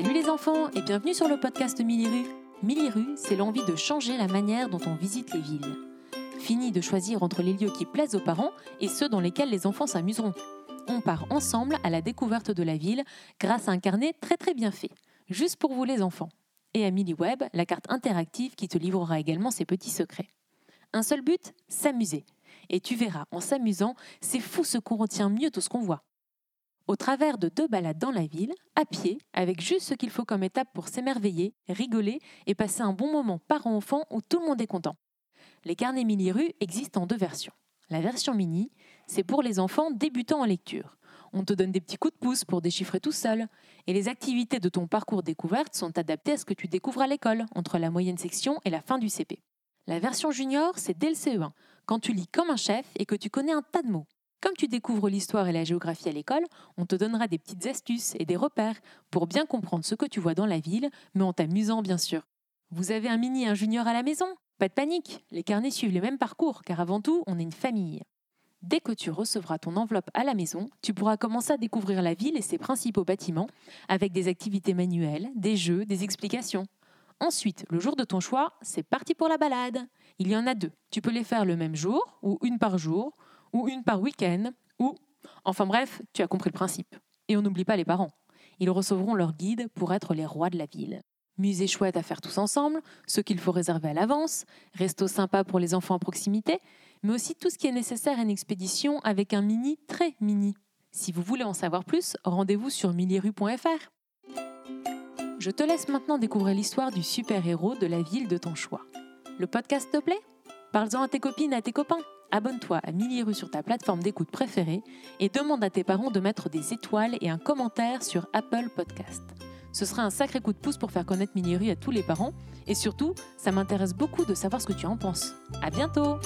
Salut les enfants et bienvenue sur le podcast Miliru. Miliru, c'est l'envie de changer la manière dont on visite les villes. Fini de choisir entre les lieux qui plaisent aux parents et ceux dans lesquels les enfants s'amuseront. On part ensemble à la découverte de la ville grâce à un carnet très très bien fait, juste pour vous les enfants. Et à MiliWeb, la carte interactive qui te livrera également ses petits secrets. Un seul but, s'amuser. Et tu verras, en s'amusant, c'est fou ce qu'on retient mieux tout ce qu'on voit. Au travers de deux balades dans la ville, à pied, avec juste ce qu'il faut comme étape pour s'émerveiller, rigoler et passer un bon moment parent-enfant où tout le monde est content. Les carnets mini rue existent en deux versions. La version mini, c'est pour les enfants débutants en lecture. On te donne des petits coups de pouce pour déchiffrer tout seul. Et les activités de ton parcours découverte sont adaptées à ce que tu découvres à l'école, entre la moyenne section et la fin du CP. La version junior, c'est dès le CE1, quand tu lis comme un chef et que tu connais un tas de mots. Comme tu découvres l'histoire et la géographie à l'école, on te donnera des petites astuces et des repères pour bien comprendre ce que tu vois dans la ville, mais en t'amusant bien sûr. Vous avez un mini un junior à la maison? Pas de panique, les carnets suivent les mêmes parcours, car avant tout, on est une famille. Dès que tu recevras ton enveloppe à la maison, tu pourras commencer à découvrir la ville et ses principaux bâtiments, avec des activités manuelles, des jeux, des explications. Ensuite, le jour de ton choix, c'est parti pour la balade. Il y en a deux. Tu peux les faire le même jour, ou une par jour, ou une par week-end, ou... Enfin bref, tu as compris le principe. Et on n'oublie pas les parents. Ils recevront leur guide pour être les rois de la ville. Musée chouette à faire tous ensemble, ce qu'il faut réserver à l'avance, resto sympa pour les enfants à proximité, mais aussi tout ce qui est nécessaire à une expédition avec un mini très mini. Si vous voulez en savoir plus, rendez-vous sur millierue.fr. Je te laisse maintenant découvrir l'histoire du super-héros de la ville de ton choix. Le podcast te plaît? Parle-en à tes copines, à tes copains. Abonne-toi à Millierue sur ta plateforme d'écoute préférée et demande à tes parents de mettre des étoiles et un commentaire sur Apple Podcast. Ce sera un sacré coup de pouce pour faire connaître Millierue à tous les parents et surtout, ça m'intéresse beaucoup de savoir ce que tu en penses. À bientôt